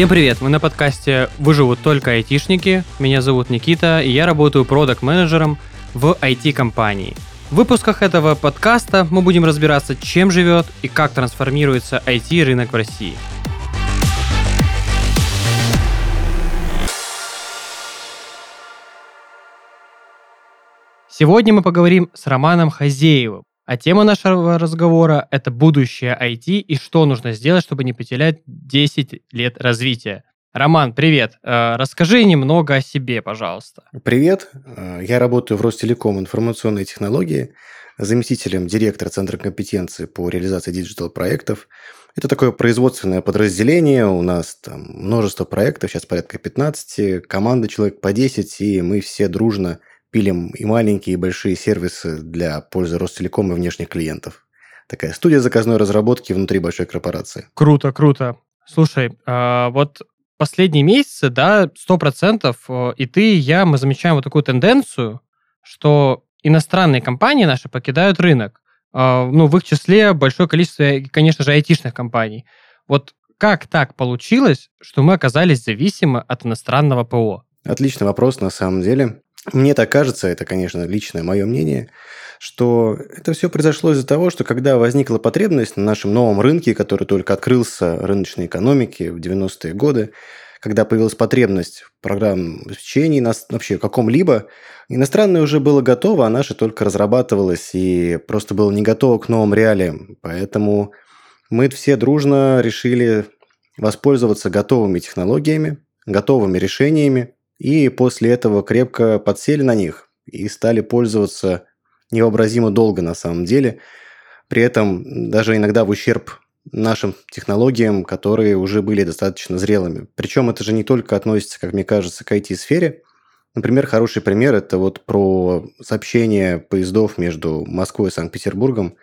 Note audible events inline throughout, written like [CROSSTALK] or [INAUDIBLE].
Всем привет! Мы на подкасте «Выживут только айтишники». Меня зовут Никита, и я работаю продакт-менеджером в IT-компании. В выпусках этого подкаста мы будем разбираться, чем живет и как трансформируется IT-рынок в России. Сегодня мы поговорим с Романом Хазеевым, а тема нашего разговора – это будущее IT и что нужно сделать, чтобы не потерять 10 лет развития. Роман, привет. Э, расскажи немного о себе, пожалуйста. Привет. Э, я работаю в Ростелеком информационные технологии, заместителем директора Центра компетенции по реализации диджитал-проектов. Это такое производственное подразделение, у нас там множество проектов, сейчас порядка 15, команда человек по 10, и мы все дружно – пилим и маленькие, и большие сервисы для пользы Ростелеком и внешних клиентов. Такая студия заказной разработки внутри большой корпорации. Круто, круто. Слушай, а вот последние месяцы, да, сто процентов э, и ты, и я, мы замечаем вот такую тенденцию, что иностранные компании наши покидают рынок. А, ну, в их числе большое количество, конечно же, айтишных компаний. Вот как так получилось, что мы оказались зависимы от иностранного ПО? Отличный вопрос, на самом деле. Мне так кажется, это, конечно, личное мое мнение, что это все произошло из-за того, что когда возникла потребность на нашем новом рынке, который только открылся рыночной экономике в 90-е годы, когда появилась потребность в программном обеспечении, вообще каком-либо, иностранное уже было готово, а наше только разрабатывалось и просто было не готово к новым реалиям. Поэтому мы все дружно решили воспользоваться готовыми технологиями, готовыми решениями, и после этого крепко подсели на них и стали пользоваться невообразимо долго на самом деле, при этом даже иногда в ущерб нашим технологиям, которые уже были достаточно зрелыми. Причем это же не только относится, как мне кажется, к IT-сфере. Например, хороший пример – это вот про сообщение поездов между Москвой и Санкт-Петербургом.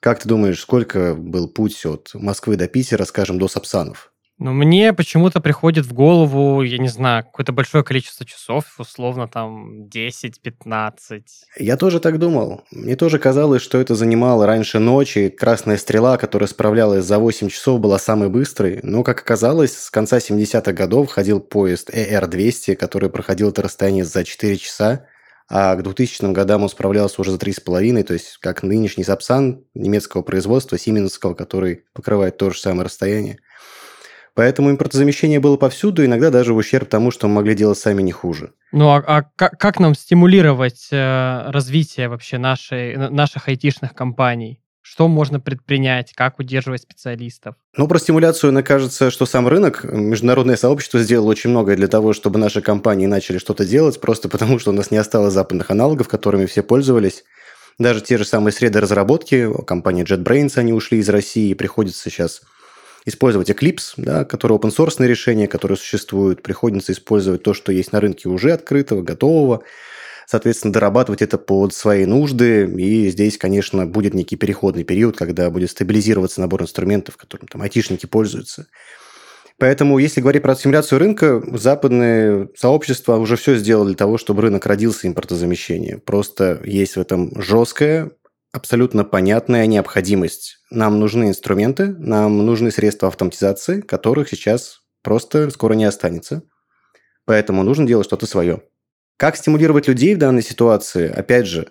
Как ты думаешь, сколько был путь от Москвы до Питера, скажем, до Сапсанов? Но мне почему-то приходит в голову, я не знаю, какое-то большое количество часов, условно там 10-15. Я тоже так думал. Мне тоже казалось, что это занимало раньше ночи. Красная стрела, которая справлялась за 8 часов, была самой быстрой. Но, как оказалось, с конца 70-х годов ходил поезд ER-200, который проходил это расстояние за 4 часа. А к 2000 годам он справлялся уже за 3,5, то есть как нынешний Сапсан немецкого производства, сименского, который покрывает то же самое расстояние. Поэтому импортозамещение было повсюду, иногда даже в ущерб тому, что мы могли делать сами не хуже. Ну а, а как, как нам стимулировать э, развитие вообще нашей, наших айтишных компаний? Что можно предпринять? Как удерживать специалистов? Ну, про стимуляцию, мне кажется, что сам рынок, международное сообщество сделало очень многое для того, чтобы наши компании начали что-то делать, просто потому что у нас не осталось западных аналогов, которыми все пользовались. Даже те же самые среды разработки, компания JetBrains, они ушли из России, и приходится сейчас использовать Eclipse, да, который open source решение, которое существует, приходится использовать то, что есть на рынке уже открытого, готового, соответственно, дорабатывать это под свои нужды, и здесь, конечно, будет некий переходный период, когда будет стабилизироваться набор инструментов, которым там айтишники пользуются. Поэтому, если говорить про симуляцию рынка, западные сообщества уже все сделали для того, чтобы рынок родился импортозамещение. Просто есть в этом жесткая абсолютно понятная необходимость. Нам нужны инструменты, нам нужны средства автоматизации, которых сейчас просто скоро не останется. Поэтому нужно делать что-то свое. Как стимулировать людей в данной ситуации? Опять же,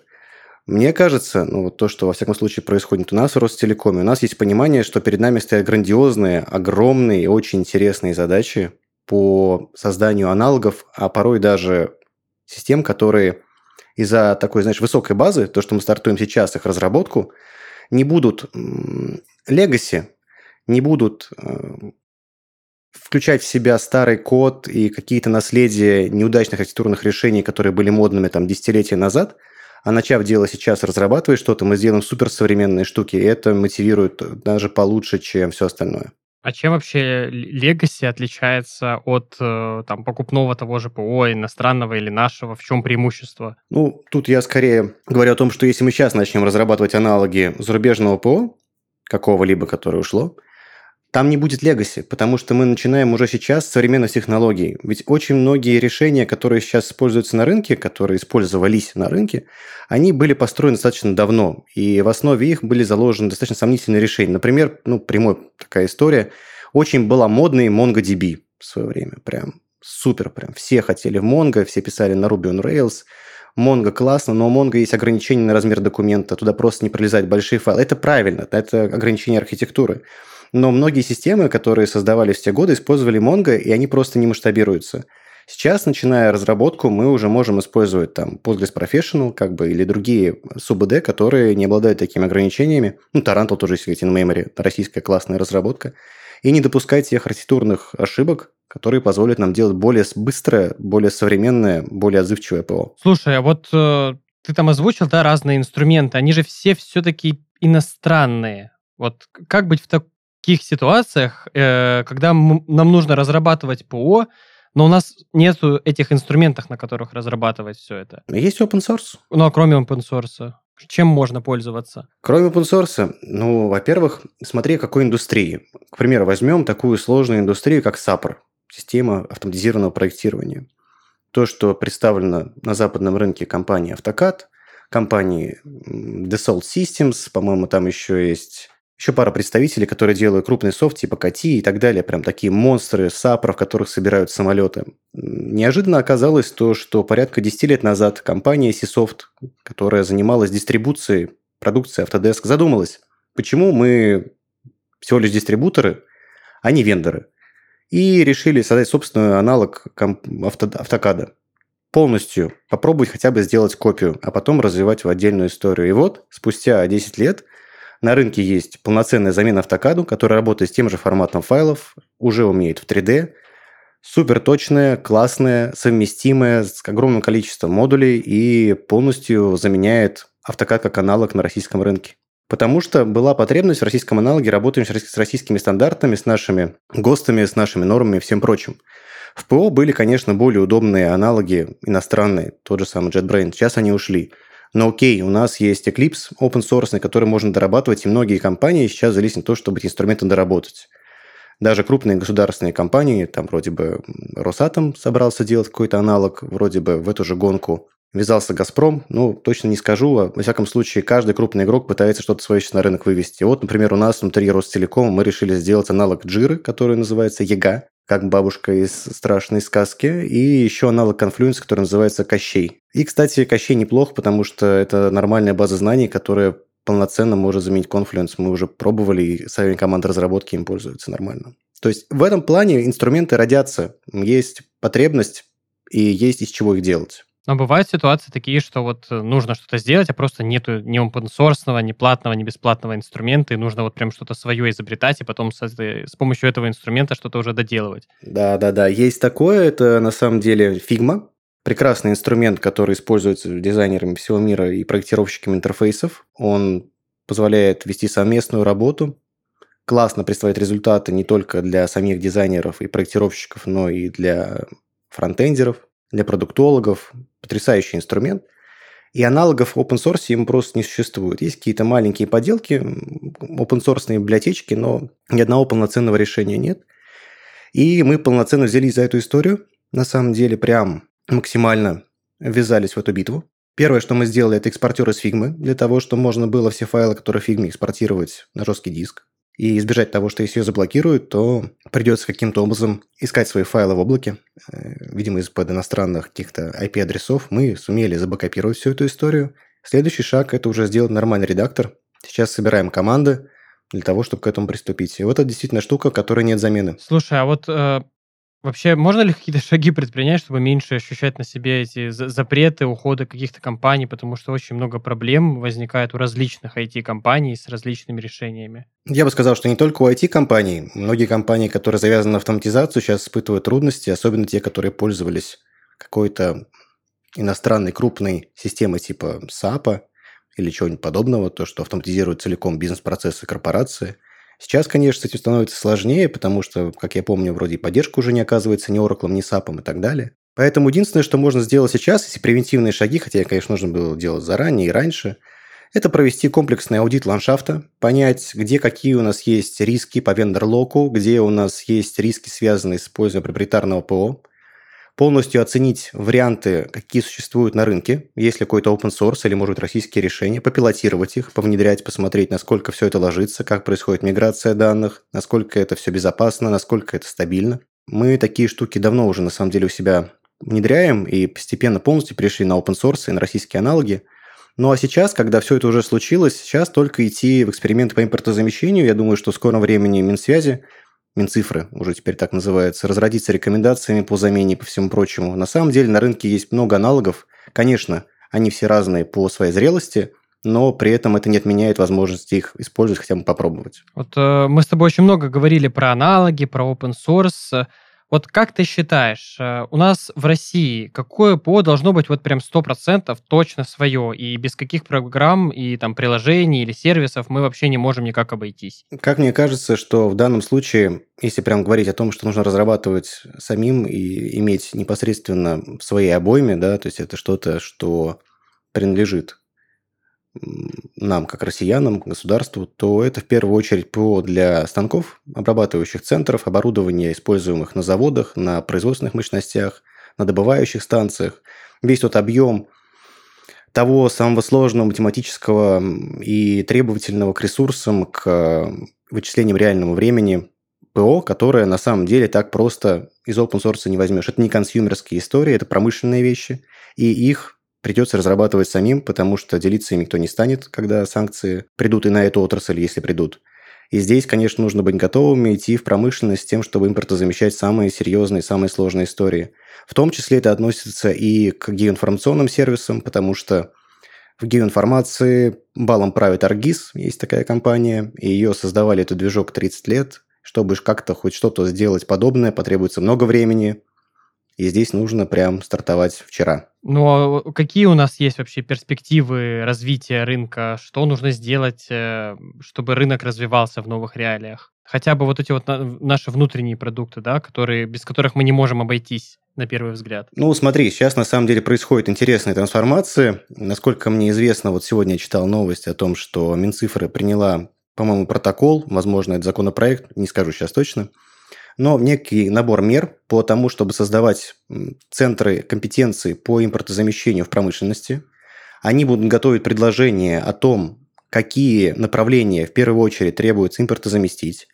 мне кажется, ну вот то, что во всяком случае происходит у нас в Ростелекоме, у нас есть понимание, что перед нами стоят грандиозные, огромные и очень интересные задачи по созданию аналогов, а порой даже систем, которые из-за такой, знаешь, высокой базы, то, что мы стартуем сейчас, их разработку, не будут легаси, не будут э, включать в себя старый код и какие-то наследия неудачных архитектурных решений, которые были модными там десятилетия назад, а начав дело сейчас, разрабатывать что-то, мы сделаем суперсовременные штуки, и это мотивирует даже получше, чем все остальное. А чем вообще Legacy отличается от э, там, покупного того же ПО, иностранного или нашего? В чем преимущество? Ну, тут я скорее говорю о том, что если мы сейчас начнем разрабатывать аналоги зарубежного ПО, какого-либо, которое ушло, там не будет легаси, потому что мы начинаем уже сейчас с современных технологий. Ведь очень многие решения, которые сейчас используются на рынке, которые использовались на рынке, они были построены достаточно давно, и в основе их были заложены достаточно сомнительные решения. Например, ну, прямая такая история, очень была модной MongoDB. в свое время. Прям супер, прям. Все хотели в Mongo, все писали на Ruby on Rails. Mongo классно, но у Mongo есть ограничение на размер документа, туда просто не пролезать большие файлы. Это правильно, это ограничение архитектуры. Но многие системы, которые создавались в те годы, использовали Mongo, и они просто не масштабируются. Сейчас, начиная разработку, мы уже можем использовать там Postgres Professional как бы, или другие СУБД, которые не обладают такими ограничениями. Ну, Tarantul тоже есть in memory, российская классная разработка. И не допускать тех архитектурных ошибок, которые позволят нам делать более быстрое, более современное, более отзывчивое ПО. Слушай, а вот э, ты там озвучил, да, разные инструменты, они же все все-таки иностранные. Вот как быть в таких ситуациях, э, когда нам нужно разрабатывать ПО, но у нас нету этих инструментов, на которых разрабатывать все это. Есть open source. Ну, а кроме open source? Чем можно пользоваться? Кроме open source, ну, во-первых, смотри, какой индустрии. К примеру, возьмем такую сложную индустрию, как SAPR, система автоматизированного проектирования. То, что представлено на западном рынке компании AutoCAD, компании Dassault Systems, по-моему, там еще есть еще пара представителей, которые делают крупный софт типа Кати и так далее, прям такие монстры, сапров, которых собирают самолеты. Неожиданно оказалось то, что порядка 10 лет назад компания Seasoft, которая занималась дистрибуцией продукции Autodesk, задумалась, почему мы всего лишь дистрибуторы, а не вендоры. И решили создать собственный аналог авто, автокада. Полностью попробовать хотя бы сделать копию, а потом развивать в отдельную историю. И вот, спустя 10 лет, на рынке есть полноценная замена автокаду, которая работает с тем же форматом файлов, уже умеет в 3D, супер точная, классная, совместимая с огромным количеством модулей и полностью заменяет автокад как аналог на российском рынке. Потому что была потребность в российском аналоге работать с российскими стандартами, с нашими ГОСТами, с нашими нормами и всем прочим. В ПО были, конечно, более удобные аналоги иностранные, тот же самый JetBrains. Сейчас они ушли. Но окей, у нас есть Eclipse open source, который можно дорабатывать, и многие компании сейчас залезли на то, чтобы эти инструменты доработать. Даже крупные государственные компании, там вроде бы Росатом собрался делать какой-то аналог, вроде бы в эту же гонку ввязался «Газпром», ну, точно не скажу, а, во всяком случае, каждый крупный игрок пытается что-то свое сейчас на рынок вывести. Вот, например, у нас внутри Ростелекома мы решили сделать аналог Джиры, который называется ЕГА, как бабушка из страшной сказки, и еще аналог Confluence, который называется Кощей. И, кстати, Кощей неплох, потому что это нормальная база знаний, которая полноценно может заменить Confluence. Мы уже пробовали, и сами команды разработки им пользуются нормально. То есть в этом плане инструменты родятся. Есть потребность и есть из чего их делать. Но бывают ситуации такие, что вот э, нужно что-то сделать, а просто нету ни source, ни платного, ни бесплатного инструмента, и нужно вот прям что-то свое изобретать, и потом с, с помощью этого инструмента что-то уже доделывать. Да-да-да, есть такое, это на самом деле Figma, прекрасный инструмент, который используется дизайнерами всего мира и проектировщиками интерфейсов. Он позволяет вести совместную работу, классно представить результаты не только для самих дизайнеров и проектировщиков, но и для фронтендеров, для продуктологов. Потрясающий инструмент. И аналогов в open source им просто не существует. Есть какие-то маленькие поделки, open source библиотечки, но ни одного полноценного решения нет. И мы полноценно взялись за эту историю. На самом деле, прям максимально ввязались в эту битву. Первое, что мы сделали, это экспортер из фигмы, для того, чтобы можно было все файлы, которые в фигме, экспортировать на жесткий диск и избежать того, что если ее заблокируют, то придется каким-то образом искать свои файлы в облаке. Э, видимо, из-под иностранных каких-то IP-адресов мы сумели забакопировать всю эту историю. Следующий шаг – это уже сделать нормальный редактор. Сейчас собираем команды для того, чтобы к этому приступить. И вот это действительно штука, которой нет замены. Слушай, а вот э, Вообще, можно ли какие-то [LAUGHS] шаги предпринять, чтобы меньше ощущать на себе эти запреты, уходы каких-то компаний, потому что очень много проблем возникает у различных IT-компаний с различными решениями? Я бы сказал, что не только у IT-компаний. Многие компании, которые завязаны на автоматизацию, сейчас испытывают трудности, особенно те, которые пользовались какой-то иностранной крупной системой типа SAP или чего-нибудь подобного, то, что автоматизирует целиком бизнес-процессы корпорации – Сейчас, конечно, с этим становится сложнее, потому что, как я помню, вроде и поддержка уже не оказывается ни Oracle, ни SAP и так далее. Поэтому единственное, что можно сделать сейчас, если превентивные шаги, хотя, конечно, нужно было делать заранее и раньше, это провести комплексный аудит ландшафта, понять, где какие у нас есть риски по вендор-локу, где у нас есть риски, связанные с использованием проприетарного ПО, полностью оценить варианты, какие существуют на рынке, есть ли какой-то open source или, может быть, российские решения, попилотировать их, повнедрять, посмотреть, насколько все это ложится, как происходит миграция данных, насколько это все безопасно, насколько это стабильно. Мы такие штуки давно уже, на самом деле, у себя внедряем и постепенно полностью перешли на open source и на российские аналоги. Ну а сейчас, когда все это уже случилось, сейчас только идти в эксперименты по импортозамещению. Я думаю, что в скором времени Минсвязи, Минцифры уже теперь так называется, разродится рекомендациями по замене и по всему прочему. На самом деле на рынке есть много аналогов. Конечно, они все разные по своей зрелости, но при этом это не отменяет возможности их использовать, хотя бы попробовать. Вот э, мы с тобой очень много говорили про аналоги, про open source. Вот как ты считаешь, э, у нас в России какое ПО должно быть вот прям 100% точно свое, и без каких программ и там приложений или сервисов мы вообще не можем никак обойтись? Как мне кажется, что в данном случае, если прям говорить о том, что нужно разрабатывать самим и иметь непосредственно в своей обойме, да, то есть это что-то, что принадлежит нам, как россиянам, государству, то это в первую очередь ПО для станков, обрабатывающих центров, оборудования, используемых на заводах, на производственных мощностях, на добывающих станциях. Весь тот объем того самого сложного математического и требовательного к ресурсам, к вычислениям реального времени ПО, которое на самом деле так просто из open source не возьмешь. Это не консюмерские истории, это промышленные вещи, и их придется разрабатывать самим, потому что делиться им никто не станет, когда санкции придут и на эту отрасль, если придут. И здесь, конечно, нужно быть готовыми идти в промышленность с тем, чтобы импортозамещать самые серьезные, самые сложные истории. В том числе это относится и к геоинформационным сервисам, потому что в геоинформации балом правит Аргиз, есть такая компания, и ее создавали этот движок 30 лет. Чтобы как-то хоть что-то сделать подобное, потребуется много времени, и здесь нужно прям стартовать вчера. Ну, а какие у нас есть вообще перспективы развития рынка? Что нужно сделать, э, чтобы рынок развивался в новых реалиях? Хотя бы вот эти вот наши внутренние продукты, да, которые, без которых мы не можем обойтись на первый взгляд. Ну, смотри, сейчас на самом деле происходит интересная трансформация. Насколько мне известно, вот сегодня я читал новость о том, что Минцифры приняла, по-моему, протокол, возможно, это законопроект, не скажу сейчас точно, но некий набор мер по тому, чтобы создавать центры компетенции по импортозамещению в промышленности. Они будут готовить предложения о том, какие направления в первую очередь требуется импортозаместить,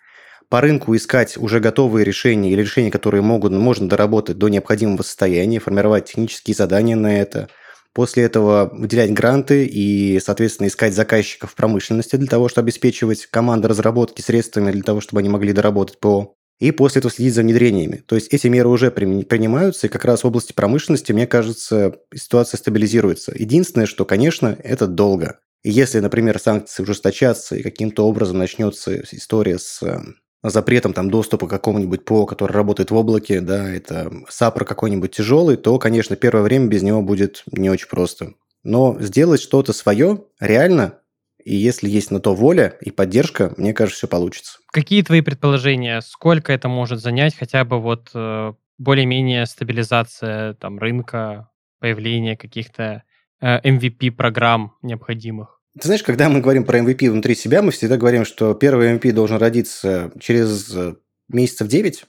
по рынку искать уже готовые решения или решения, которые могут, можно доработать до необходимого состояния, формировать технические задания на это, после этого выделять гранты и, соответственно, искать заказчиков в промышленности для того, чтобы обеспечивать команды разработки средствами для того, чтобы они могли доработать ПО и после этого следить за внедрениями. То есть эти меры уже принимаются, и как раз в области промышленности, мне кажется, ситуация стабилизируется. Единственное, что, конечно, это долго. И если, например, санкции ужесточатся, и каким-то образом начнется история с э, запретом там, доступа к какому-нибудь ПО, который работает в облаке, да, это САПР какой-нибудь тяжелый, то, конечно, первое время без него будет не очень просто. Но сделать что-то свое реально и если есть на то воля и поддержка, мне кажется, все получится. Какие твои предположения? Сколько это может занять хотя бы вот э, более-менее стабилизация там рынка, появление каких-то э, MVP-программ необходимых? Ты знаешь, когда мы говорим про MVP внутри себя, мы всегда говорим, что первый MVP должен родиться через э, месяцев 9,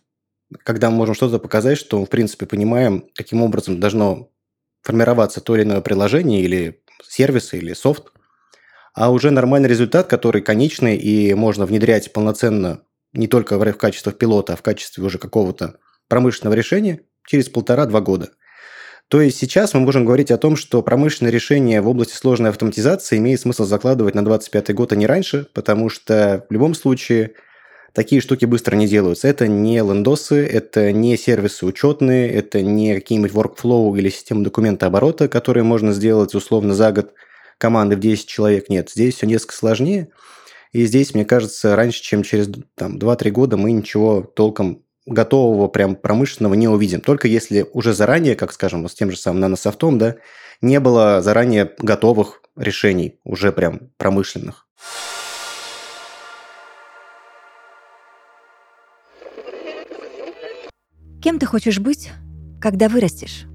когда мы можем что-то показать, что, в принципе, понимаем, каким образом должно формироваться то или иное приложение или сервис, или софт а уже нормальный результат, который конечный и можно внедрять полноценно не только в качестве пилота, а в качестве уже какого-то промышленного решения через полтора-два года. То есть сейчас мы можем говорить о том, что промышленное решение в области сложной автоматизации имеет смысл закладывать на 25 год, а не раньше, потому что в любом случае такие штуки быстро не делаются. Это не лендосы, это не сервисы учетные, это не какие-нибудь workflow или системы документа оборота, которые можно сделать условно за год – команды в 10 человек нет. Здесь все несколько сложнее. И здесь, мне кажется, раньше, чем через там, 2-3 года мы ничего толком готового, прям промышленного не увидим. Только если уже заранее, как скажем, с тем же самым нанософтом, да, не было заранее готовых решений, уже прям промышленных. Кем ты хочешь быть, когда вырастешь?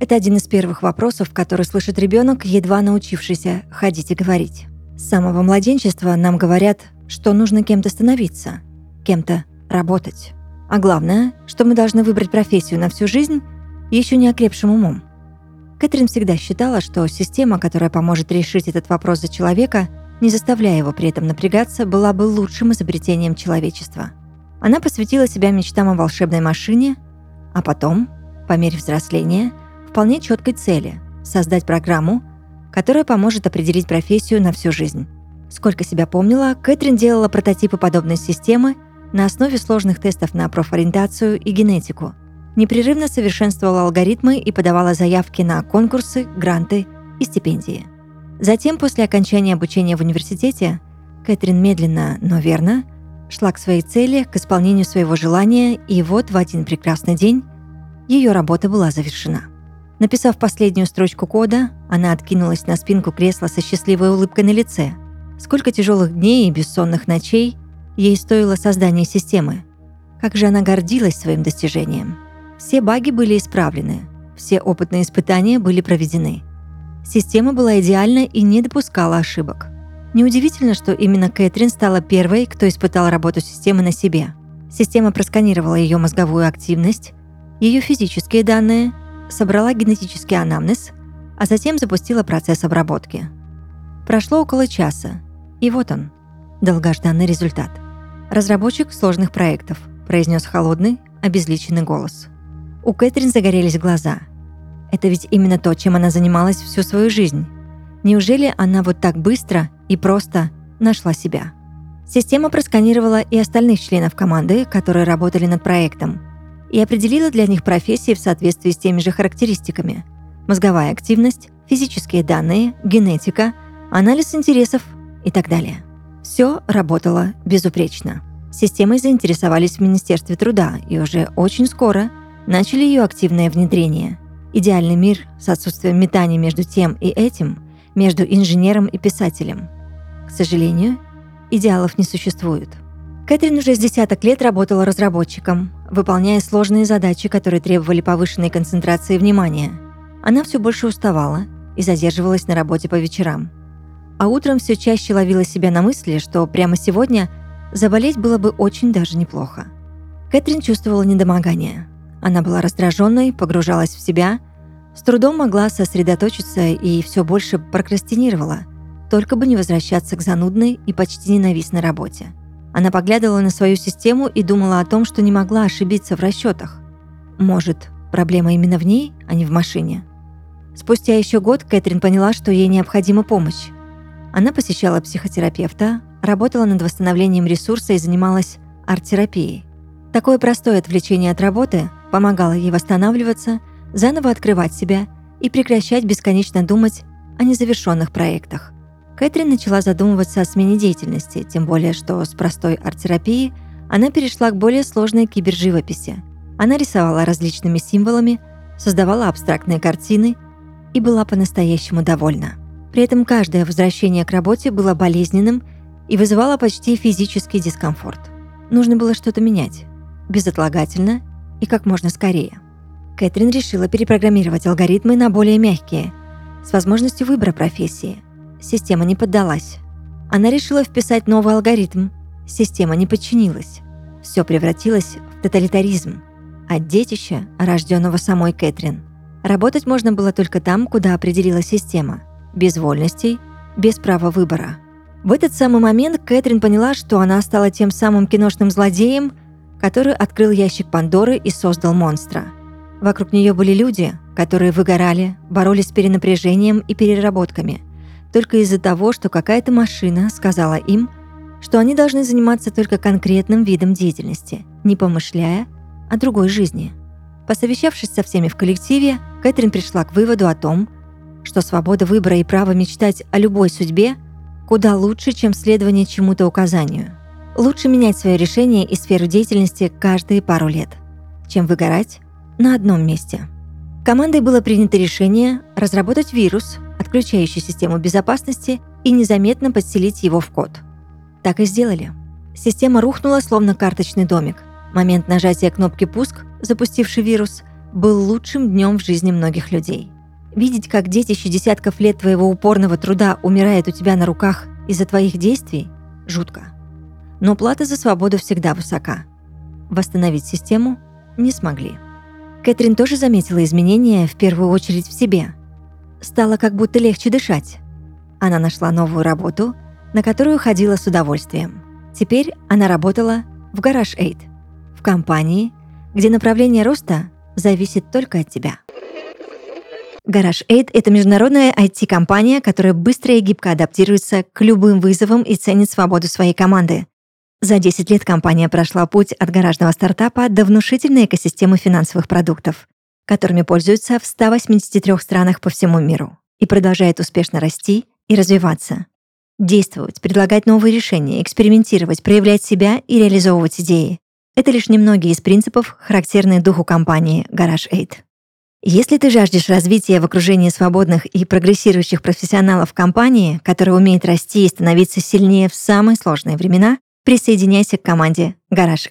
Это один из первых вопросов, который слышит ребенок, едва научившийся ходить и говорить. С самого младенчества нам говорят, что нужно кем-то становиться, кем-то работать. А главное, что мы должны выбрать профессию на всю жизнь еще не окрепшим умом. Кэтрин всегда считала, что система, которая поможет решить этот вопрос за человека, не заставляя его при этом напрягаться, была бы лучшим изобретением человечества. Она посвятила себя мечтам о волшебной машине, а потом, по мере взросления, вполне четкой цели – создать программу, которая поможет определить профессию на всю жизнь. Сколько себя помнила, Кэтрин делала прототипы подобной системы на основе сложных тестов на профориентацию и генетику. Непрерывно совершенствовала алгоритмы и подавала заявки на конкурсы, гранты и стипендии. Затем, после окончания обучения в университете, Кэтрин медленно, но верно шла к своей цели, к исполнению своего желания, и вот в один прекрасный день ее работа была завершена. Написав последнюю строчку кода, она откинулась на спинку кресла со счастливой улыбкой на лице. Сколько тяжелых дней и бессонных ночей ей стоило создание системы. Как же она гордилась своим достижением. Все баги были исправлены, все опытные испытания были проведены. Система была идеальна и не допускала ошибок. Неудивительно, что именно Кэтрин стала первой, кто испытал работу системы на себе. Система просканировала ее мозговую активность, ее физические данные, собрала генетический анамнез, а затем запустила процесс обработки. Прошло около часа, и вот он, долгожданный результат. «Разработчик сложных проектов», – произнес холодный, обезличенный голос. У Кэтрин загорелись глаза. Это ведь именно то, чем она занималась всю свою жизнь. Неужели она вот так быстро и просто нашла себя? Система просканировала и остальных членов команды, которые работали над проектом, и определила для них профессии в соответствии с теми же характеристиками. Мозговая активность, физические данные, генетика, анализ интересов и так далее. Все работало безупречно. Системой заинтересовались в Министерстве труда и уже очень скоро начали ее активное внедрение. Идеальный мир с отсутствием метаний между тем и этим между инженером и писателем. К сожалению, идеалов не существует. Кэтрин уже с десяток лет работала разработчиком, выполняя сложные задачи, которые требовали повышенной концентрации внимания. Она все больше уставала и задерживалась на работе по вечерам. А утром все чаще ловила себя на мысли, что прямо сегодня заболеть было бы очень даже неплохо. Кэтрин чувствовала недомогание. Она была раздраженной, погружалась в себя – с трудом могла сосредоточиться и все больше прокрастинировала, только бы не возвращаться к занудной и почти ненавистной работе. Она поглядывала на свою систему и думала о том, что не могла ошибиться в расчетах. Может, проблема именно в ней, а не в машине? Спустя еще год Кэтрин поняла, что ей необходима помощь. Она посещала психотерапевта, работала над восстановлением ресурса и занималась арт-терапией. Такое простое отвлечение от работы помогало ей восстанавливаться – заново открывать себя и прекращать бесконечно думать о незавершенных проектах. Кэтрин начала задумываться о смене деятельности, тем более что с простой арт-терапии она перешла к более сложной киберживописи. Она рисовала различными символами, создавала абстрактные картины и была по-настоящему довольна. При этом каждое возвращение к работе было болезненным и вызывало почти физический дискомфорт. Нужно было что-то менять, безотлагательно и как можно скорее. Кэтрин решила перепрограммировать алгоритмы на более мягкие, с возможностью выбора профессии. Система не поддалась. Она решила вписать новый алгоритм. Система не подчинилась. Все превратилось в тоталитаризм. От детища, рожденного самой Кэтрин. Работать можно было только там, куда определила система. Без вольностей, без права выбора. В этот самый момент Кэтрин поняла, что она стала тем самым киношным злодеем, который открыл ящик Пандоры и создал монстра – Вокруг нее были люди, которые выгорали, боролись с перенапряжением и переработками, только из-за того, что какая-то машина сказала им, что они должны заниматься только конкретным видом деятельности, не помышляя о другой жизни. Посовещавшись со всеми в коллективе, Кэтрин пришла к выводу о том, что свобода выбора и право мечтать о любой судьбе куда лучше, чем следование чему-то указанию. Лучше менять свое решение и сферу деятельности каждые пару лет, чем выгорать на одном месте. Командой было принято решение разработать вирус, отключающий систему безопасности, и незаметно подселить его в код. Так и сделали. Система рухнула, словно карточный домик. Момент нажатия кнопки «Пуск», запустивший вирус, был лучшим днем в жизни многих людей. Видеть, как детище десятков лет твоего упорного труда умирает у тебя на руках из-за твоих действий – жутко. Но плата за свободу всегда высока. Восстановить систему не смогли. Кэтрин тоже заметила изменения, в первую очередь в себе. Стало как будто легче дышать. Она нашла новую работу, на которую ходила с удовольствием. Теперь она работала в Гараж Эйд, компании, где направление роста зависит только от тебя. Garage 8 — это международная IT-компания, которая быстро и гибко адаптируется к любым вызовам и ценит свободу своей команды. За 10 лет компания прошла путь от гаражного стартапа до внушительной экосистемы финансовых продуктов, которыми пользуются в 183 странах по всему миру и продолжает успешно расти и развиваться. Действовать, предлагать новые решения, экспериментировать, проявлять себя и реализовывать идеи — это лишь немногие из принципов, характерные духу компании Garage 8. Если ты жаждешь развития в окружении свободных и прогрессирующих профессионалов компании, которая умеет расти и становиться сильнее в самые сложные времена, присоединяйся к команде Garage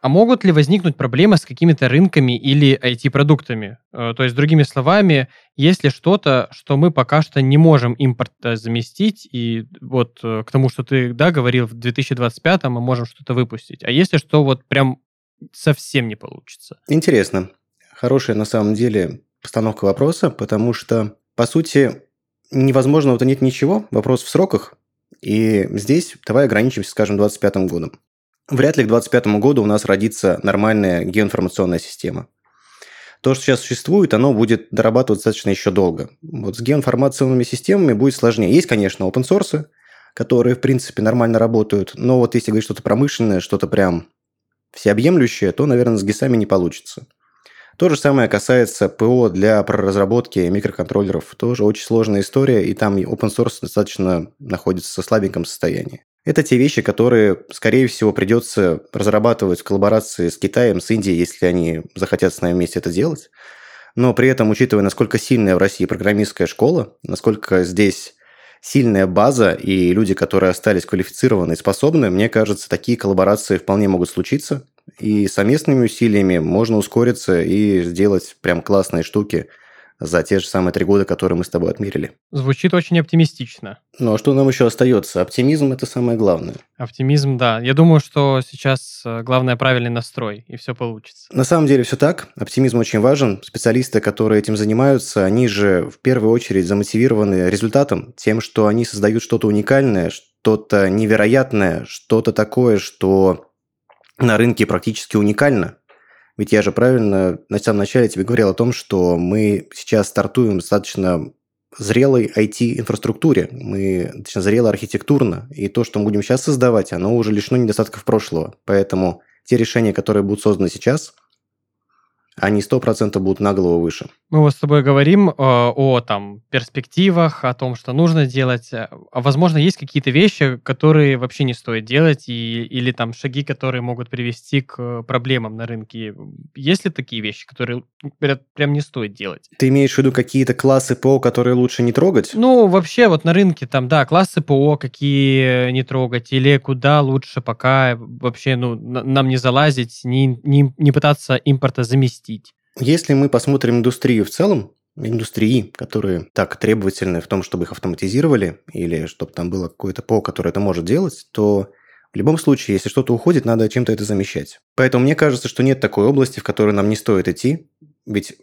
А могут ли возникнуть проблемы с какими-то рынками или IT-продуктами? Э, то есть, другими словами, есть ли что-то, что мы пока что не можем импорт заместить, и вот э, к тому, что ты да, говорил, в 2025 мы можем что-то выпустить, а если что вот прям совсем не получится? Интересно. Хорошая на самом деле постановка вопроса, потому что, по сути, невозможно нет ничего, вопрос в сроках, и здесь давай ограничимся, скажем, 25 годом. Вряд ли к 2025 году у нас родится нормальная геоинформационная система. То, что сейчас существует, оно будет дорабатываться достаточно еще долго. Вот с геоинформационными системами будет сложнее. Есть, конечно, open source, которые, в принципе, нормально работают, но вот если говорить что-то промышленное, что-то прям всеобъемлющее, то, наверное, с ГИСами не получится. То же самое касается ПО для разработки микроконтроллеров. Тоже очень сложная история, и там open source достаточно находится в слабеньком состоянии. Это те вещи, которые, скорее всего, придется разрабатывать в коллаборации с Китаем, с Индией, если они захотят с нами вместе это делать. Но при этом, учитывая, насколько сильная в России программистская школа, насколько здесь сильная база и люди, которые остались квалифицированы и способны, мне кажется, такие коллаборации вполне могут случиться. И совместными усилиями можно ускориться и сделать прям классные штуки – за те же самые три года, которые мы с тобой отмерили. Звучит очень оптимистично. Ну а что нам еще остается? Оптимизм – это самое главное. Оптимизм, да. Я думаю, что сейчас э, главное правильный настрой, и все получится. На самом деле все так. Оптимизм очень важен. Специалисты, которые этим занимаются, они же в первую очередь замотивированы результатом, тем, что они создают что-то уникальное, что-то невероятное, что-то такое, что на рынке практически уникально. Ведь я же правильно на самом начале тебе говорил о том, что мы сейчас стартуем достаточно зрелой IT-инфраструктуре. Мы достаточно зрело архитектурно. И то, что мы будем сейчас создавать, оно уже лишено недостатков прошлого. Поэтому те решения, которые будут созданы сейчас – они 100% будут на голову выше. Мы вот с тобой говорим э, о там перспективах, о том, что нужно делать. А, возможно, есть какие-то вещи, которые вообще не стоит делать, и, или там шаги, которые могут привести к проблемам на рынке. Есть ли такие вещи, которые прям не стоит делать? Ты имеешь в виду какие-то классы ПО, которые лучше не трогать? Ну, вообще вот на рынке там, да, классы ПО какие не трогать, или куда лучше пока вообще, ну, нам не залазить, не, не, не пытаться импорта заместить запустить. Если мы посмотрим индустрию в целом, индустрии, которые так требовательны в том, чтобы их автоматизировали, или чтобы там было какое-то ПО, которое это может делать, то в любом случае, если что-то уходит, надо чем-то это замещать. Поэтому мне кажется, что нет такой области, в которую нам не стоит идти, ведь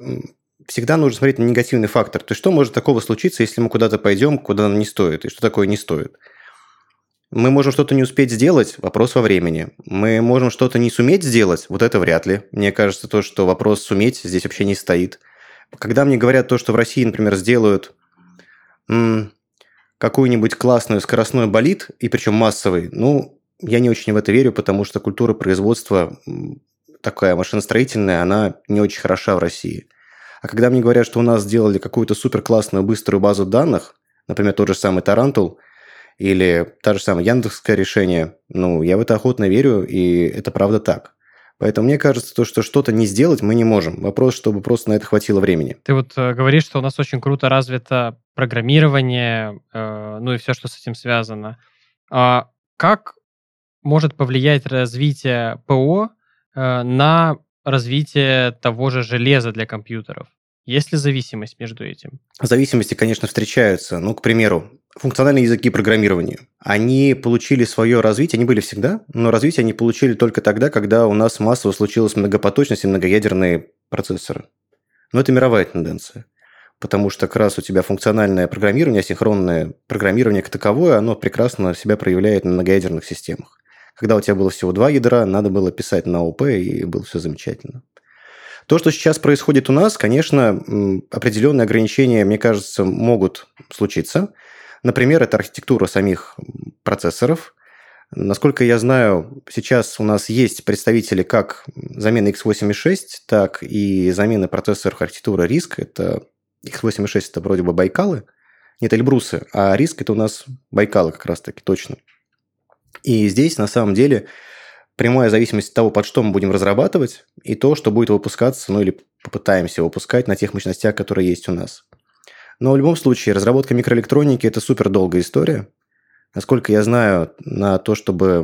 всегда нужно смотреть на негативный фактор. То есть, что может такого случиться, если мы куда-то пойдем, куда нам не стоит, и что такое не стоит? Мы можем что-то не успеть сделать, вопрос во времени. Мы можем что-то не суметь сделать, вот это вряд ли. Мне кажется, то, что вопрос суметь здесь вообще не стоит. Когда мне говорят то, что в России, например, сделают какую-нибудь классную скоростной болид, и причем массовый, ну, я не очень в это верю, потому что культура производства такая машиностроительная, она не очень хороша в России. А когда мне говорят, что у нас сделали какую-то супер классную быструю базу данных, например, тот же самый Tarantool, или та же самая Яндексское решение, ну, я в это охотно верю, и это правда так. Поэтому мне кажется, то, что что-то не сделать мы не можем. Вопрос, чтобы просто на это хватило времени. Ты вот э, говоришь, что у нас очень круто развито программирование, э, ну и все, что с этим связано. А как может повлиять развитие ПО э, на развитие того же железа для компьютеров? Есть ли зависимость между этим? Зависимости, конечно, встречаются. Ну, к примеру, функциональные языки программирования. Они получили свое развитие, они были всегда, но развитие они получили только тогда, когда у нас массово случилась многопоточность и многоядерные процессоры. Но это мировая тенденция. потому что как раз у тебя функциональное программирование, синхронное программирование как таковое, оно прекрасно себя проявляет на многоядерных системах. Когда у тебя было всего два ядра, надо было писать на ОП, и было все замечательно. То, что сейчас происходит у нас, конечно, определенные ограничения, мне кажется, могут случиться. Например, это архитектура самих процессоров. Насколько я знаю, сейчас у нас есть представители как замены x86, так и замены процессоров архитектуры RISC. Это x86 это вроде бы Байкалы, нет, Эльбрусы, а RISC это у нас Байкалы как раз-таки, точно. И здесь, на самом деле, прямая зависимость от того, под что мы будем разрабатывать, и то, что будет выпускаться, ну или попытаемся выпускать на тех мощностях, которые есть у нас. Но в любом случае, разработка микроэлектроники – это супер долгая история. Насколько я знаю, на то, чтобы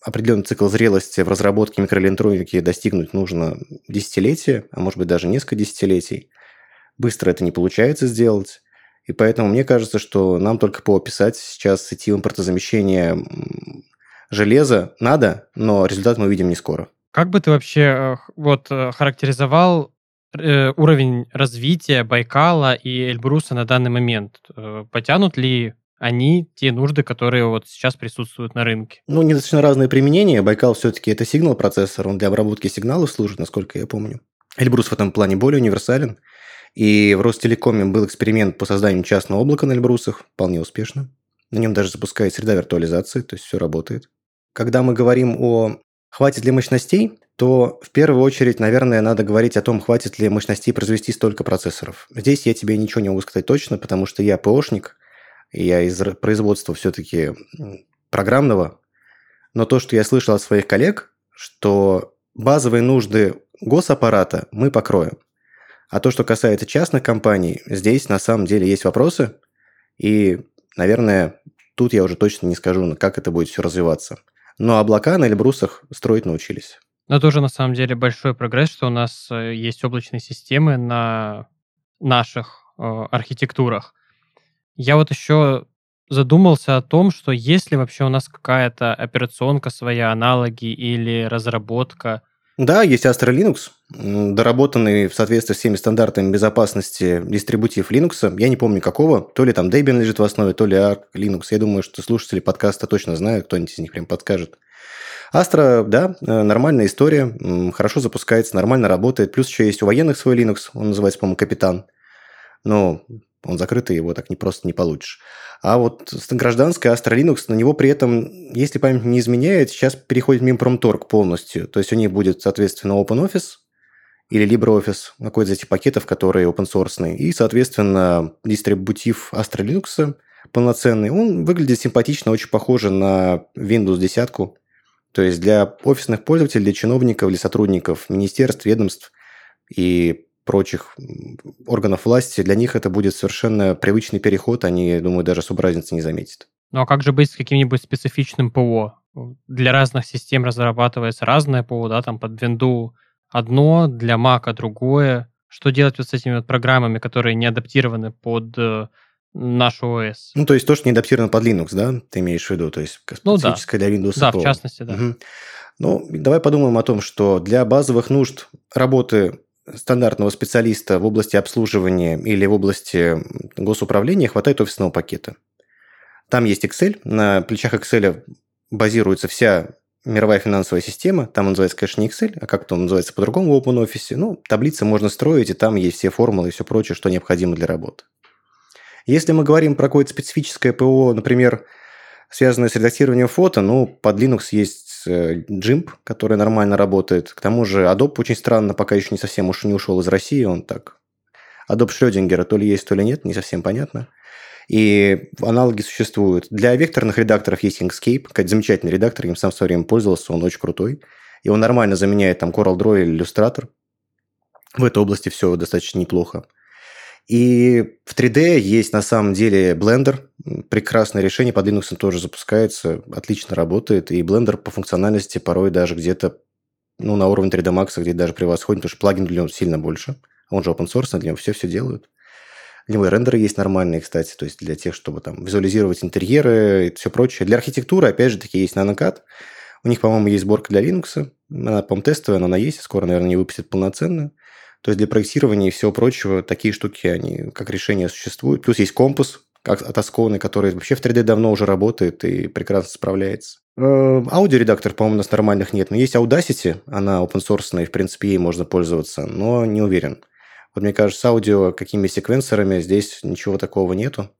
определенный цикл зрелости в разработке микроэлектроники достигнуть, нужно десятилетия, а может быть даже несколько десятилетий. Быстро это не получается сделать. И поэтому мне кажется, что нам только по писать сейчас сети импортозамещения железа надо, но результат мы увидим не скоро. Как бы ты вообще э, вот э, характеризовал э, уровень развития Байкала и Эльбруса на данный момент? Потянут ли они те нужды, которые вот сейчас присутствуют на рынке? Ну, недостаточно разные применения. Байкал все-таки это сигнал-процессор, он для обработки сигналов служит, насколько я помню. Эльбрус в этом плане более универсален. И в Ростелекоме был эксперимент по созданию частного облака на Эльбрусах, вполне успешно. На нем даже запускает среда виртуализации, то есть все работает. Когда мы говорим о хватит ли мощностей, то в первую очередь, наверное, надо говорить о том, хватит ли мощностей произвести столько процессоров. Здесь я тебе ничего не могу сказать точно, потому что я ПОшник, я из производства все-таки программного, но то, что я слышал от своих коллег, что базовые нужды госаппарата мы покроем. А то, что касается частных компаний, здесь на самом деле есть вопросы, и, наверное, тут я уже точно не скажу, как это будет все развиваться. Но облака на Эльбрусах строить научились. Но тоже на самом деле большой прогресс, что у нас э, есть облачные системы на наших э, архитектурах. Я вот еще задумался о том, что есть ли вообще у нас какая-то операционка своя, аналоги или разработка. Да, есть Astra Linux, доработанный в соответствии с всеми стандартами безопасности дистрибутив Linux. Я не помню какого, то ли там Debian лежит в основе, то ли Arc Linux. Я думаю, что слушатели подкаста точно знают, кто-нибудь из них прям подскажет. Astra, да, э, нормальная история, хорошо запускается, нормально работает. Плюс еще есть у военных свой Linux, он называется, по-моему, Капитан. Но он закрытый, его так не просто не получишь. А вот гражданская Astra Linux, на него при этом, если память не изменяет, сейчас переходит Minpромторг полностью. То есть у них будет, соответственно, OpenOffice или LibreOffice, какой-то из этих пакетов, которые open source. И, соответственно, дистрибутив Astra Linux полноценный, он выглядит симпатично, очень похоже на Windows 10. То есть для офисных пользователей, для чиновников, для сотрудников министерств, ведомств и прочих органов власти, для них это будет совершенно привычный переход, они, думаю, даже особо разницы не заметят. Ну а как же быть с каким-нибудь специфичным ПО? Для разных систем разрабатывается разное ПО, да, там под винду одно, для Мака другое. Что делать вот с этими вот программами, которые не адаптированы под нашу ОС? Ну, то есть то, что не адаптировано под Linux, да, ты имеешь в виду? То есть ну, да. для Windows Да, ПО. в частности, да. Угу. Ну, давай подумаем о том, что для базовых нужд работы стандартного специалиста в области обслуживания или в области госуправления хватает офисного пакета. Там есть Excel, на плечах Excel базируется вся мировая финансовая система, там он называется, конечно, не Excel, а как-то он называется по-другому в OpenOffice. Ну, таблицы можно строить, и там есть все формулы и все прочее, что необходимо для работы. Если мы говорим про какое-то специфическое ПО, например, связанное с редактированием фото, ну, под Linux есть GIMP, который нормально работает. К тому же Adobe очень странно, пока еще не совсем уж не ушел из России, он так... Adobe Шрёдингера то ли есть, то ли нет, не совсем понятно. И аналоги существуют. Для векторных редакторов есть Inkscape, какой-то замечательный редактор, я им сам в свое время пользовался, он очень крутой. И он нормально заменяет там CorelDRAW или Illustrator. В этой области все достаточно неплохо. И в 3D есть на самом деле Blender. Прекрасное решение, под Linux тоже запускается, отлично работает. И Blender по функциональности порой даже где-то ну, на уровне 3D Max, где даже превосходит, потому что плагин для него сильно больше. Он же open source, для него все-все делают. Для него и рендеры есть нормальные, кстати, то есть для тех, чтобы там визуализировать интерьеры и все прочее. Для архитектуры, опять же таки, есть NanoCAD. У них, по-моему, есть сборка для Linux. Она, по-моему, тестовая, но она есть. Скоро, наверное, не выпустят полноценную. То есть для проектирования и всего прочего такие штуки, они как решение существуют. Плюс есть компас, как от Ascona, который вообще в 3D давно уже работает и прекрасно справляется. Э, аудиоредактор, по-моему, у нас нормальных нет, но есть Audacity, она open source, и в принципе ей можно пользоваться, но не уверен. Вот мне кажется, с аудио какими секвенсорами здесь ничего такого нету.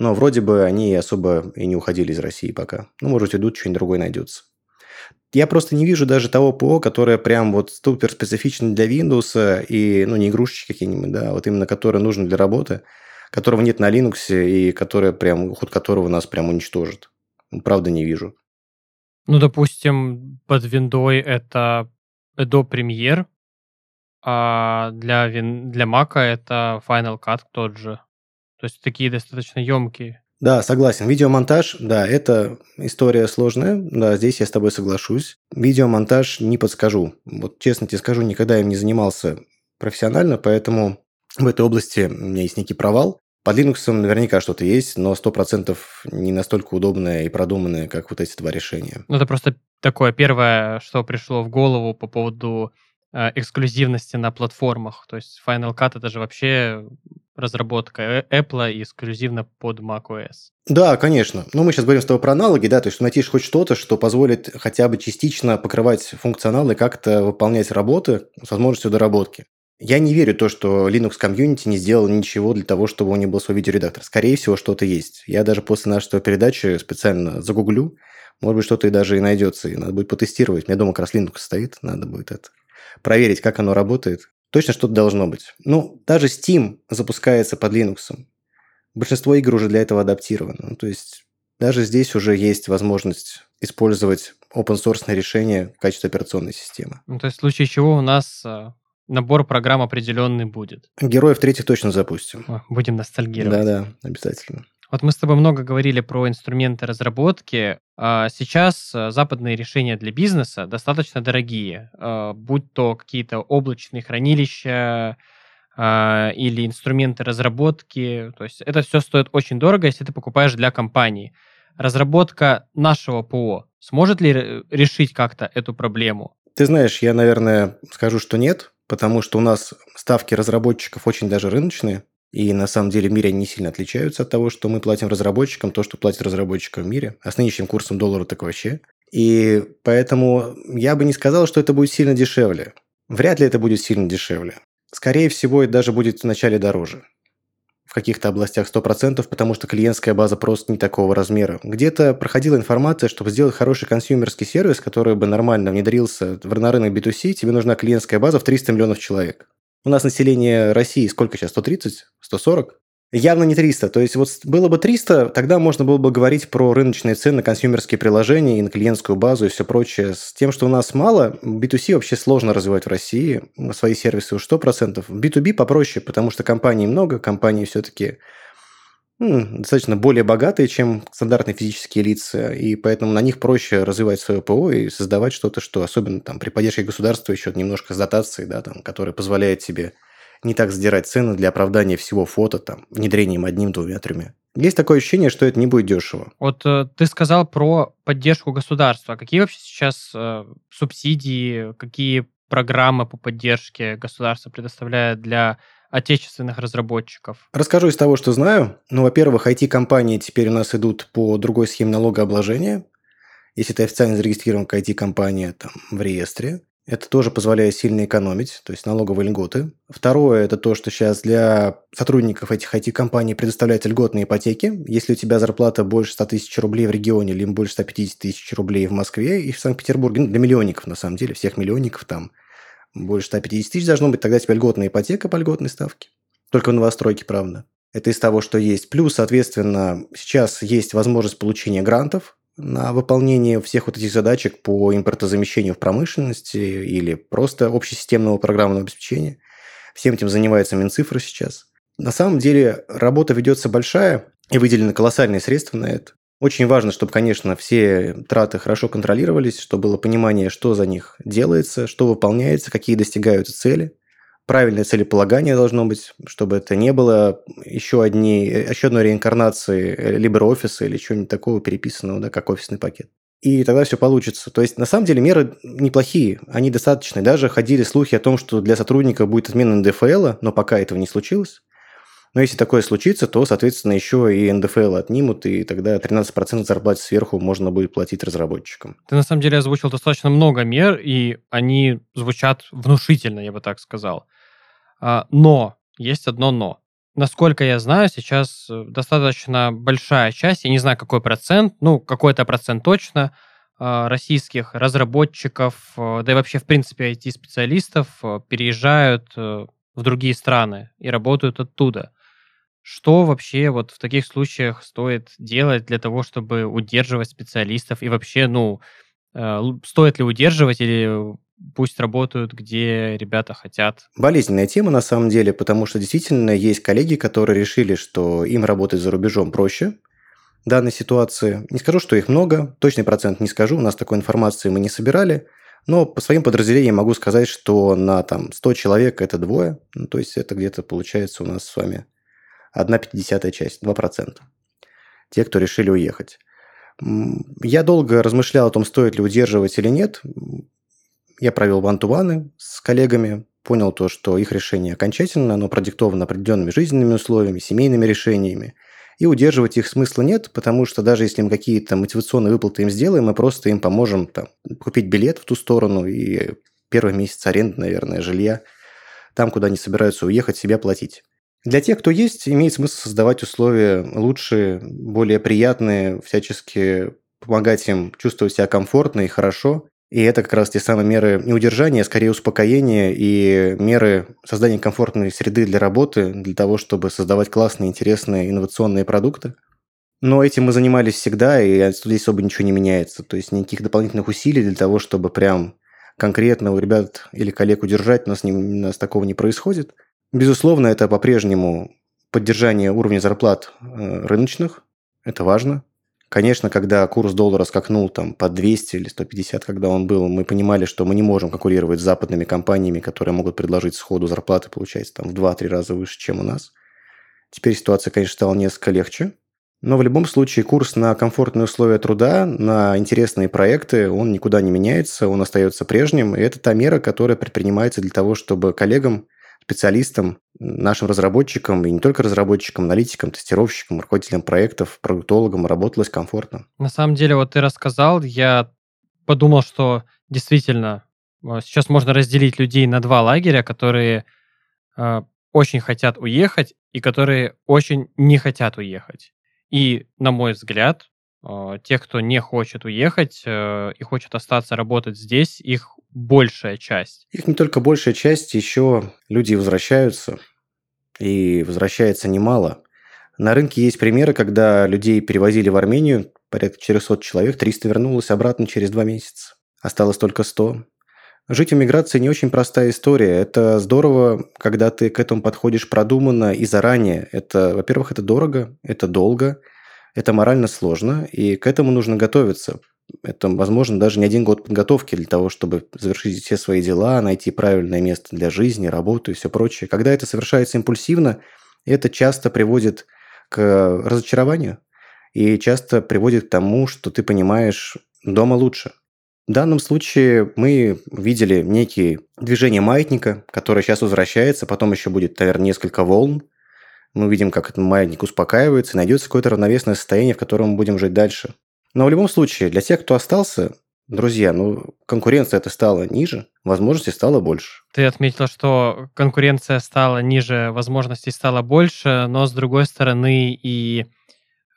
Но вроде бы они особо и не уходили из России пока. Ну, может, идут, что-нибудь другое найдется. Я просто не вижу даже того ПО, которое прям вот супер специфично для Windows и, ну, не игрушечки какие-нибудь, да, вот именно которое нужно для работы, которого нет на Linux и которое прям, уход которого нас прям уничтожит. Правда, не вижу. Ну, допустим, под виндой это Adobe Premiere, а для, вин... для Mac это Final Cut тот же. То есть такие достаточно емкие. Да, согласен. Видеомонтаж, да, это история сложная. Да, здесь я с тобой соглашусь. Видеомонтаж не подскажу. Вот честно тебе скажу, никогда им не занимался профессионально, поэтому в этой области у меня есть некий провал. Под Linux наверняка что-то есть, но 100% не настолько удобное и продуманное, как вот эти два решения. Ну, это просто такое первое, что пришло в голову по поводу эксклюзивности на платформах. То есть Final Cut это же вообще разработка э, Apple и эксклюзивно под macOS. Да, конечно. Но мы сейчас говорим с тобой про аналоги, да, то есть найти хоть что-то, что позволит хотя бы частично покрывать функционал и как-то выполнять работы с возможностью доработки. Я не верю в то, что Linux комьюнити не сделал ничего для того, чтобы у него был свой видеоредактор. Скорее всего, что-то есть. Я даже после нашей передачи специально загуглю. Может быть, что-то и даже и найдется. И надо будет потестировать. У меня дома как раз Linux стоит. Надо будет это проверить, как оно работает. Точно что-то должно быть. Ну, даже Steam запускается под Linux. Большинство игр уже для этого адаптировано. Ну, то есть даже здесь уже есть возможность использовать open source решение в качестве операционной системы. Ну, то есть в случае чего у нас а, набор программ определенный будет. Героев третьих точно запустим. О, будем ностальгировать. Да-да, обязательно. Вот мы с тобой много говорили про инструменты разработки. А сейчас а, западные решения для бизнеса достаточно дорогие, а, будь то какие-то облачные хранилища или инструменты разработки. То есть это все стоит очень дорого, если ты покупаешь для компании. Разработка нашего ПО сможет ли решить как-то эту проблему? Ты знаешь, я, наверное, скажу, что нет, потому что у нас ставки разработчиков очень даже рыночные, и на самом деле в мире они не сильно отличаются от того, что мы платим разработчикам, то, что платят разработчикам в мире. А с нынешним курсом доллара так вообще. И поэтому я бы не сказал, что это будет сильно дешевле. Вряд ли это будет сильно дешевле. Скорее всего, это даже будет вначале дороже в каких-то областях 100%, потому что клиентская база просто не такого размера. Где-то проходила информация, чтобы сделать хороший консюмерский сервис, который бы нормально внедрился на рынок B2C, тебе нужна клиентская база в 300 миллионов человек. У нас население России сколько сейчас? 130? 140? Явно не 300. То есть вот было бы 300, тогда можно было бы говорить про рыночные цены на консюмерские приложения и на клиентскую базу и все прочее. С тем, что у нас мало, B2C вообще сложно развивать в России. Свои сервисы уж 100%. B2B попроще, потому что компаний много, компании все-таки достаточно более богатые, чем стандартные физические лица, и поэтому на них проще развивать свое ПО и создавать что-то, что особенно там при поддержке государства еще немножко с дотацией, да, там, которая позволяет тебе не так задирать цены для оправдания всего фото, там, внедрением одним, двумя, тремя. Есть такое ощущение, что это не будет дешево. Вот э, ты сказал про поддержку государства. Какие вообще сейчас э, субсидии, какие программы по поддержке государство предоставляет для отечественных разработчиков? Расскажу из того, что знаю. Ну, во-первых, IT-компании теперь у нас идут по другой схеме налогообложения. Если ты официально зарегистрирован как IT-компания там, в реестре, это тоже позволяет сильно экономить, то есть налоговые льготы. Второе – это то, что сейчас для сотрудников этих IT-компаний предоставляются льготные ипотеки. Если у тебя зарплата больше 100 тысяч рублей в регионе, либо больше 150 тысяч рублей в Москве и в Санкт-Петербурге, ну, для миллионников, на самом деле, всех миллионников там больше 150 тысяч должно быть, тогда тебе льготная ипотека по льготной ставке. Только в новостройке, правда. Это из того, что есть. Плюс, соответственно, сейчас есть возможность получения грантов на выполнение всех вот этих задачек по импортозамещению в промышленности или просто общесистемного программного обеспечения. Всем этим занимается Минцифра сейчас. На самом деле работа ведется большая, и выделены колоссальные средства на это. Очень важно, чтобы, конечно, все траты хорошо контролировались, чтобы было понимание, что за них делается, что выполняется, какие достигаются цели. Правильное целеполагание должно быть, чтобы это не было еще, одни, еще одной реинкарнации LibreOffice или чего-нибудь такого переписанного, да, как офисный пакет. и тогда все получится. То есть, на самом деле, меры неплохие, они достаточные. Даже ходили слухи о том, что для сотрудника будет отмена НДФЛ, но пока этого не случилось. Но если такое случится, то, соответственно, еще и НДФЛ отнимут, и тогда 13% зарплаты сверху можно будет платить разработчикам. Ты на самом деле озвучил достаточно много мер, и они звучат внушительно, я бы так сказал. А, но, есть одно но. Насколько я знаю, сейчас э, достаточно большая часть, я не знаю какой процент, ну какой-то процент точно, а, российских разработчиков, э, да и вообще, в принципе, IT-специалистов э, переезжают в другие страны и работают оттуда. Что вообще вот в таких случаях стоит делать для того, чтобы удерживать специалистов и вообще, ну, стоит ли удерживать или пусть работают, где ребята хотят. Болезненная тема на самом деле, потому что действительно есть коллеги, которые решили, что им работать за рубежом проще в данной ситуации. Не скажу, что их много, точный процент не скажу, у нас такой информации мы не собирали, но по своим подразделениям могу сказать, что на там 100 человек это двое, ну, то есть это где-то получается у нас с вами одна пятидесятая часть, 2%. Те, кто решили уехать. Я долго размышлял о том, стоит ли удерживать или нет. Я провел ван-ту-ваны с коллегами, понял то, что их решение окончательно, оно продиктовано определенными жизненными условиями, семейными решениями. И удерживать их смысла нет, потому что даже если мы какие-то мотивационные выплаты им сделаем, мы просто им поможем там, купить билет в ту сторону и первый месяц аренды, наверное, жилья, там, куда они собираются уехать, себя платить. Для тех, кто есть, имеет смысл создавать условия лучшие, более приятные, всячески помогать им чувствовать себя комфортно и хорошо. И это как раз те самые меры не удержания, а скорее успокоения и меры создания комфортной среды для работы, для того, чтобы создавать классные, интересные, инновационные продукты. Но этим мы занимались всегда, и здесь особо ничего не меняется. То есть никаких дополнительных усилий для того, чтобы прям конкретно у ребят или коллег удержать, у нас, не, у нас такого не происходит. Безусловно, это по-прежнему поддержание уровня зарплат э, рыночных. Это важно. Конечно, когда курс доллара скакнул там по 200 или 150, когда он был, мы понимали, что мы не можем конкурировать с западными компаниями, которые могут предложить сходу зарплаты, получается, там в 2-3 раза выше, чем у нас. Теперь ситуация, конечно, стала несколько легче. Но в любом случае курс на комфортные условия труда, на интересные проекты, он никуда не меняется, он остается прежним. И это та мера, которая предпринимается для того, чтобы коллегам специалистам, нашим разработчикам, и не только разработчикам, аналитикам, тестировщикам, руководителям проектов, продуктологам работалось комфортно. На самом деле, вот ты рассказал, я подумал, что действительно э, сейчас можно разделить людей на два лагеря, которые э, очень хотят уехать и которые очень не хотят уехать. И, на мой взгляд, тех, кто не хочет уехать э, и хочет остаться работать здесь, их большая часть. Их не только большая часть, еще люди возвращаются, и возвращается немало. На рынке есть примеры, когда людей перевозили в Армению, порядка 400 человек, 300 вернулось обратно через два месяца. Осталось только 100. Жить в миграции не очень простая история. Это здорово, когда ты к этому подходишь продуманно и заранее. Это, во-первых, это дорого, это долго, это морально сложно, и к этому нужно готовиться. Это, возможно, даже не один год подготовки для того, чтобы завершить все свои дела, найти правильное место для жизни, работу и все прочее. Когда это совершается импульсивно, это часто приводит к разочарованию и часто приводит к тому, что ты понимаешь, дома лучше. В данном случае мы видели некие движения маятника, которое сейчас возвращается, потом еще будет, наверное, несколько волн. Мы видим, как этот маятник успокаивается, и найдется какое-то равновесное состояние, в котором мы будем жить дальше. Но в любом случае, для тех, кто остался, друзья, ну, конкуренция это стала ниже, возможностей стало больше. Ты отметил, что конкуренция стала ниже, возможностей стало больше, но с другой стороны и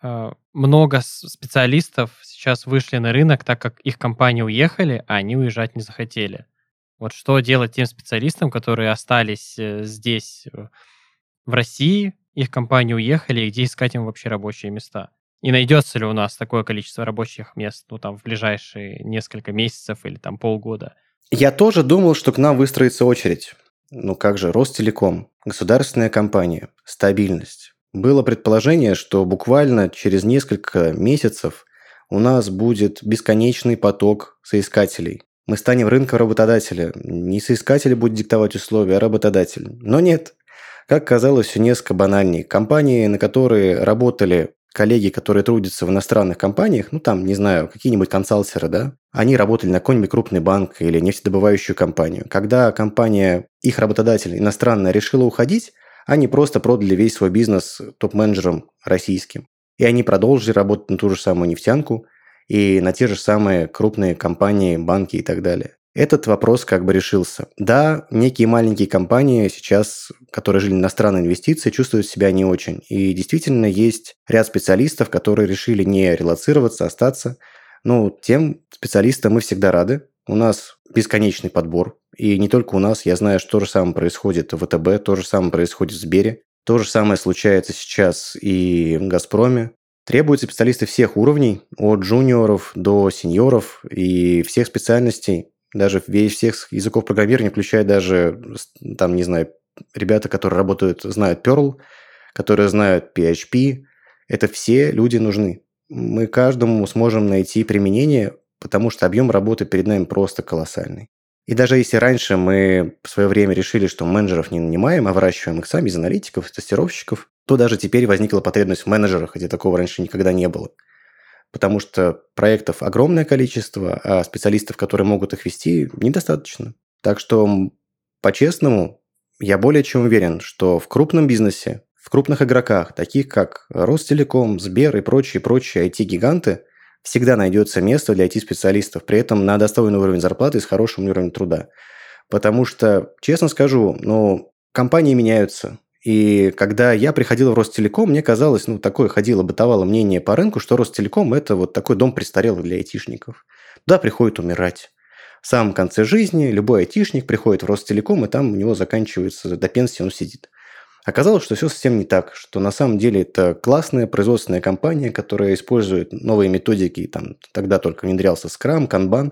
э, много специалистов сейчас вышли на рынок, так как их компании уехали, а они уезжать не захотели. Вот что делать тем специалистам, которые остались э, здесь, э, в России, их компании уехали, и где искать им вообще рабочие места? И найдется ли у нас такое количество рабочих мест, ну, там, в ближайшие несколько месяцев или там полгода? Я тоже думал, что к нам выстроится очередь. Ну как же, Ростелеком, государственная компания, стабильность. Было предположение, что буквально через несколько месяцев у нас будет бесконечный поток соискателей. Мы станем рынком работодателя. Не соискатель будет диктовать условия, а работодатель. Но нет. Как казалось, все несколько банальней. Компании, на которые работали коллеги, которые трудятся в иностранных компаниях, ну там, не знаю, какие-нибудь консалтеры, да, они работали на какой-нибудь крупный банк или нефтедобывающую компанию. Когда компания, их работодатель иностранная, решила уходить, они просто продали весь свой бизнес топ-менеджерам российским. И они продолжили работать на ту же самую нефтянку и на те же самые крупные компании, банки и так далее. Этот вопрос как бы решился. Да, некие маленькие компании сейчас, которые жили на иностранные инвестиции, чувствуют себя не очень. И действительно есть ряд специалистов, которые решили не релацироваться, остаться. Ну, тем специалистам мы всегда рады. У нас бесконечный подбор. И не только у нас, я знаю, что то же самое происходит в ВТБ, то же самое происходит в Сбере. То же самое случается сейчас и в «Газпроме». Требуются специалисты всех уровней, от джуниоров до сеньоров и всех специальностей. Даже весь всех языков программирования, включая даже, там, не знаю, ребята, которые работают, знают Perl, которые знают PHP. Это все люди нужны. Мы каждому сможем найти применение, потому что объем работы перед нами просто колоссальный. И даже если раньше мы в свое время решили, что менеджеров не нанимаем, а выращиваем их сами из аналитиков, тестировщиков, то даже теперь возникла потребность в менеджерах, хотя такого раньше никогда не было потому что проектов огромное количество, а специалистов, которые могут их вести, недостаточно. Так что, по-честному, я более чем уверен, что в крупном бизнесе, в крупных игроках, таких как Ростелеком, Сбер и прочие-прочие IT-гиганты, всегда найдется место для IT-специалистов, при этом на достойный уровень зарплаты и с хорошим уровнем труда. Потому что, честно скажу, ну, компании меняются, и когда я приходил в Ростелеком, мне казалось, ну, такое ходило, бытовало мнение по рынку, что Ростелеком – это вот такой дом престарелых для айтишников. Туда приходит умирать. В самом конце жизни любой айтишник приходит в Ростелеком, и там у него заканчивается, до пенсии он сидит. Оказалось, что все совсем не так, что на самом деле это классная производственная компания, которая использует новые методики, там тогда только внедрялся Scrum, Kanban,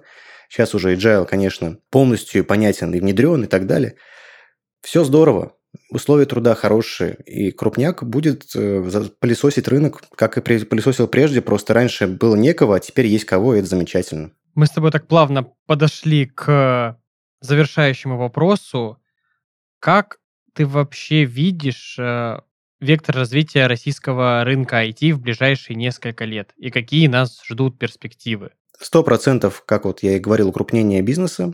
сейчас уже Agile, конечно, полностью понятен и внедрен и так далее. Все здорово, условия труда хорошие, и крупняк будет э, пылесосить рынок, как и пылесосил прежде, просто раньше было некого, а теперь есть кого, и это замечательно. Мы с тобой так плавно подошли к завершающему вопросу. Как ты вообще видишь э, вектор развития российского рынка IT в ближайшие несколько лет? И какие нас ждут перспективы? Сто процентов, как вот я и говорил, укрупнение бизнеса.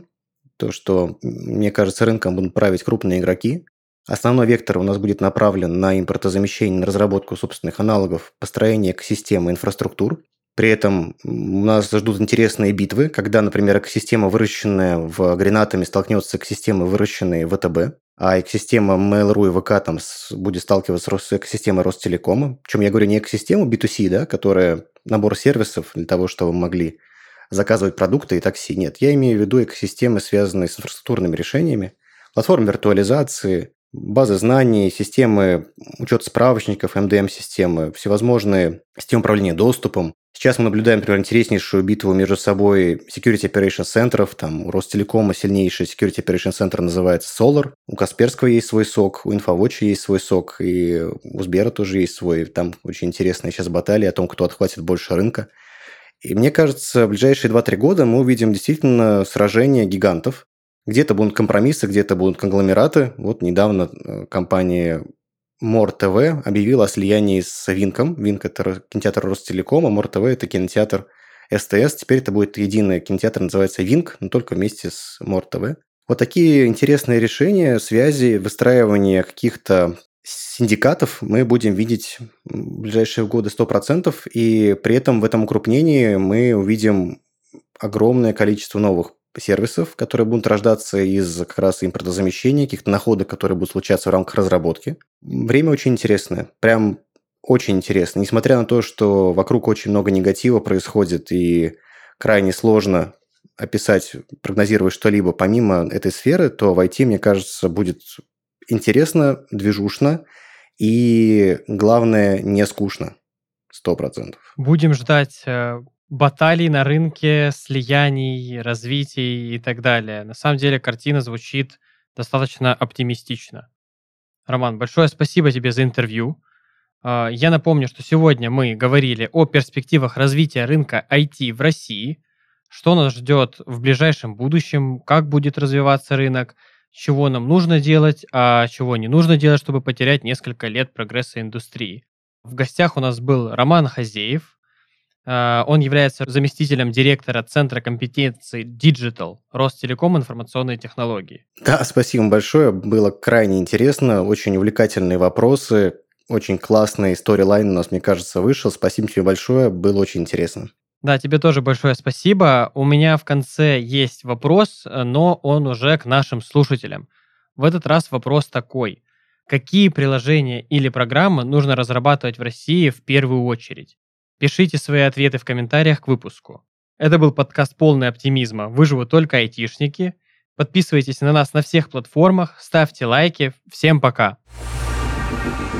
То, что, мне кажется, рынком будут править крупные игроки. Основной вектор у нас будет направлен на импортозамещение, на разработку собственных аналогов, построение экосистемы инфраструктур. При этом нас ждут интересные битвы, когда, например, экосистема, выращенная в Гренатами, столкнется с экосистемой, выращенной в ВТБ, а экосистема Mail.ru и ВК там будет сталкиваться с экосистемой Ростелекома. Причем я говорю не экосистему B2C, да, которая набор сервисов для того, чтобы вы могли заказывать продукты и такси. Нет, я имею в виду экосистемы, связанные с инфраструктурными решениями, платформы виртуализации, базы знаний, системы учета справочников, MDM-системы, всевозможные системы управления доступом. Сейчас мы наблюдаем, например, интереснейшую битву между собой Security Operation центров. Там у Ростелекома сильнейший Security Operation центр называется Solar. У Касперского есть свой сок, у Infowatch есть свой сок, и у Сбера тоже есть свой. Там очень интересная сейчас баталия о том, кто отхватит больше рынка. И мне кажется, в ближайшие 2-3 года мы увидим действительно сражение гигантов, где-то будут компромиссы, где-то будут конгломераты. Вот недавно э, компания Мор ТВ объявила о слиянии с Винком. Винк – это кинотеатр Ростелекома, Мор ТВ – это кинотеатр СТС. Теперь это будет единый кинотеатр, называется Винк, но только вместе с Мор ТВ. Вот такие интересные решения, связи, выстраивание каких-то синдикатов мы будем видеть в ближайшие годы 100%, и при этом в этом укрупнении мы увидим огромное количество новых сервисов, которые будут рождаться из как раз импортозамещения, каких-то находок, которые будут случаться в рамках разработки. Время очень интересное, прям очень интересно. Несмотря на то, что вокруг очень много негатива происходит и крайне сложно описать, прогнозировать что-либо помимо этой сферы, то в IT, мне кажется, будет интересно, движушно и, главное, не скучно. Сто процентов. Будем ждать э, баталий на рынке, слияний, развитий и так далее. На самом деле картина звучит достаточно оптимистично. Роман, большое спасибо тебе за интервью. А, я напомню, что сегодня мы говорили о перспективах развития рынка IT в России, что нас ждет в ближайшем будущем, как будет развиваться рынок, чего нам нужно делать, а чего не нужно делать, чтобы потерять несколько лет прогресса индустрии. В гостях у нас был Роман Хазеев. А, он является заместителем директора Центра компетенций Digital Ростелеком информационные технологии. Да, спасибо большое. Было крайне интересно. Очень увлекательные вопросы. Очень классный сторилайн у нас, мне кажется, вышел. Спасибо тебе большое. Было очень интересно. Да, тебе тоже большое спасибо. У меня в конце есть вопрос, но он уже к нашим слушателям. В этот раз вопрос такой. Какие приложения или программы нужно разрабатывать в России в первую очередь? Пишите свои ответы в комментариях к выпуску. Это был подкаст «Полный оптимизма. Выживут только айтишники». Подписывайтесь на нас на всех платформах, ставьте лайки. Всем пока! thank you